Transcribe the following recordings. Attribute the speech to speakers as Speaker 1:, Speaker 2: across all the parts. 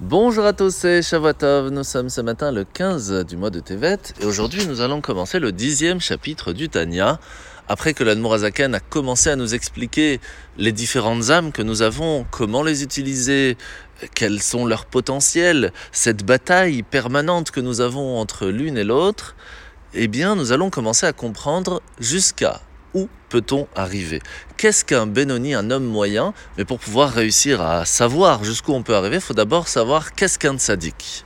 Speaker 1: Bonjour à tous, c'est Shavuotov. Nous sommes ce matin le 15 du mois de Tevet et aujourd'hui nous allons commencer le dixième chapitre du Tanya. Après que l'Admorazaken a commencé à nous expliquer les différentes âmes que nous avons, comment les utiliser, quels sont leurs potentiels, cette bataille permanente que nous avons entre l'une et l'autre, eh bien nous allons commencer à comprendre jusqu'à où peut-on arriver? Qu'est-ce qu'un Benoni, un homme moyen? Mais pour pouvoir réussir à savoir jusqu'où on peut arriver, il faut d'abord savoir qu'est-ce qu'un tzaddik.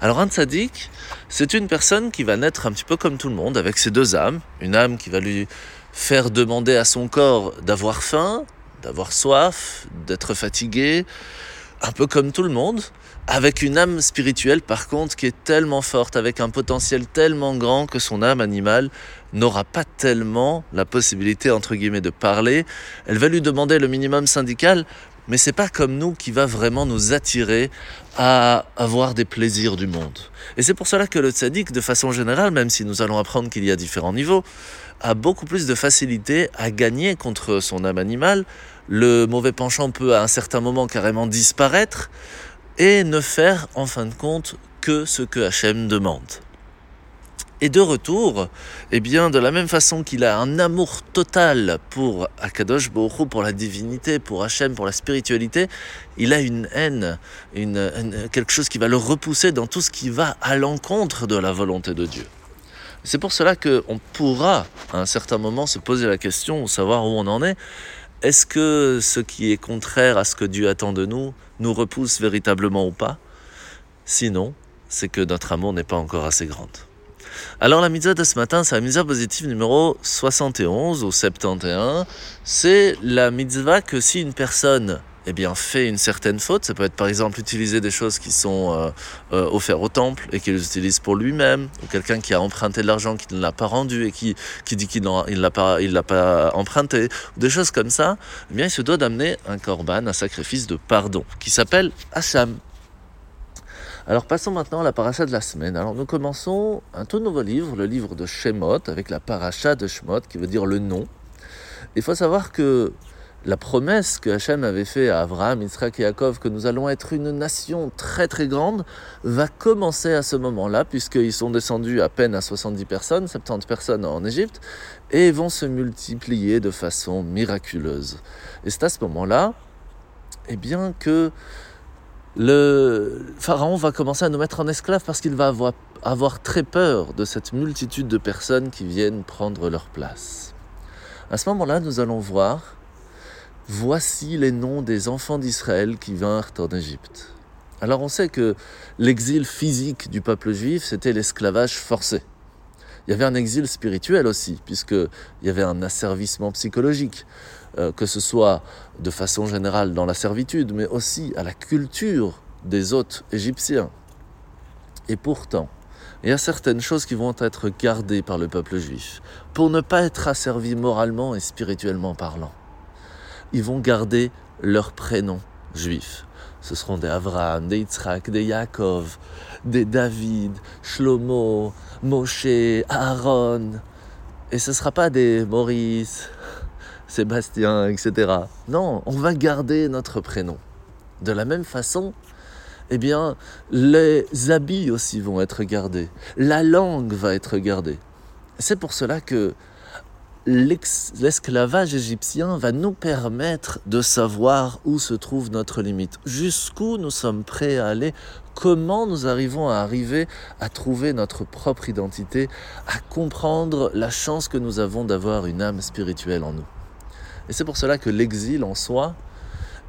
Speaker 1: Alors un tzaddik, c'est une personne qui va naître un petit peu comme tout le monde, avec ses deux âmes. Une âme qui va lui faire demander à son corps d'avoir faim, d'avoir soif, d'être fatigué, un peu comme tout le monde, avec une âme spirituelle par contre qui est tellement forte, avec un potentiel tellement grand que son âme animale n'aura pas tellement la possibilité entre guillemets de parler. Elle va lui demander le minimum syndical, mais c'est pas comme nous qui va vraiment nous attirer à avoir des plaisirs du monde. Et c'est pour cela que le tzaddik, de façon générale, même si nous allons apprendre qu'il y a différents niveaux, a beaucoup plus de facilité à gagner contre son âme animale. Le mauvais penchant peut à un certain moment carrément disparaître et ne faire en fin de compte que ce que Hachem demande. Et de retour, eh bien, de la même façon qu'il a un amour total pour Akadosh Baruch pour la divinité, pour Hachem, pour la spiritualité, il a une haine, une, quelque chose qui va le repousser dans tout ce qui va à l'encontre de la volonté de Dieu. C'est pour cela qu'on pourra, à un certain moment, se poser la question, savoir où on en est. Est-ce que ce qui est contraire à ce que Dieu attend de nous nous repousse véritablement ou pas? Sinon, c'est que notre amour n'est pas encore assez grande. Alors la mitzvah de ce matin, c'est la mitzvah positive numéro 71 ou 71. C'est la mitzvah que si une personne eh bien, fait une certaine faute, ça peut être par exemple utiliser des choses qui sont euh, euh, offertes au temple et qu'il utilise pour lui-même, ou quelqu'un qui a emprunté de l'argent qui ne l'a pas rendu et qui, qui dit qu'il ne l'a pas, pas emprunté, des choses comme ça, eh bien il se doit d'amener un korban, un sacrifice de pardon, qui s'appelle Hacham. Alors passons maintenant à la paracha de la semaine. Alors nous commençons un tout nouveau livre, le livre de Shemot, avec la paracha de Shemot, qui veut dire le nom. Il faut savoir que la promesse que Hachem avait fait à Abraham, Israël et Yaakov, que nous allons être une nation très très grande, va commencer à ce moment-là, puisqu'ils sont descendus à peine à 70 personnes, 70 personnes en Égypte, et vont se multiplier de façon miraculeuse. Et c'est à ce moment-là, eh bien, que le pharaon va commencer à nous mettre en esclaves parce qu'il va avoir, très peur de cette multitude de personnes qui viennent prendre leur place. À ce moment-là, nous allons voir, voici les noms des enfants d'Israël qui vinrent en Égypte. Alors on sait que l'exil physique du peuple juif, c'était l'esclavage forcé. Il y avait un exil spirituel aussi, puisqu'il y avait un asservissement psychologique. Euh, que ce soit de façon générale dans la servitude, mais aussi à la culture des hôtes égyptiens. Et pourtant, il y a certaines choses qui vont être gardées par le peuple juif pour ne pas être asservis moralement et spirituellement parlant. Ils vont garder leurs prénoms juifs. Ce seront des Avraham, des Yitzhak, des Yaakov, des David, Shlomo, Moshe, Aaron. Et ce ne sera pas des Maurice, Sébastien, etc. Non, on va garder notre prénom. De la même façon, eh bien, les habits aussi vont être gardés. La langue va être gardée. C'est pour cela que l'esclavage égyptien va nous permettre de savoir où se trouve notre limite, jusqu'où nous sommes prêts à aller, comment nous arrivons à arriver à trouver notre propre identité, à comprendre la chance que nous avons d'avoir une âme spirituelle en nous. Et c'est pour cela que l'exil en soi,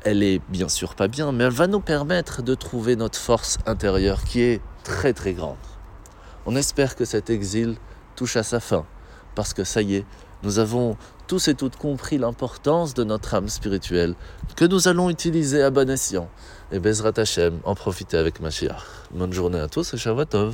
Speaker 1: elle est bien sûr pas bien, mais elle va nous permettre de trouver notre force intérieure qui est très très grande. On espère que cet exil touche à sa fin, parce que ça y est, nous avons tous et toutes compris l'importance de notre âme spirituelle, que nous allons utiliser à bon escient. Et Bezrat Hashem, en profiter avec Mashiach. Bonne journée à tous et.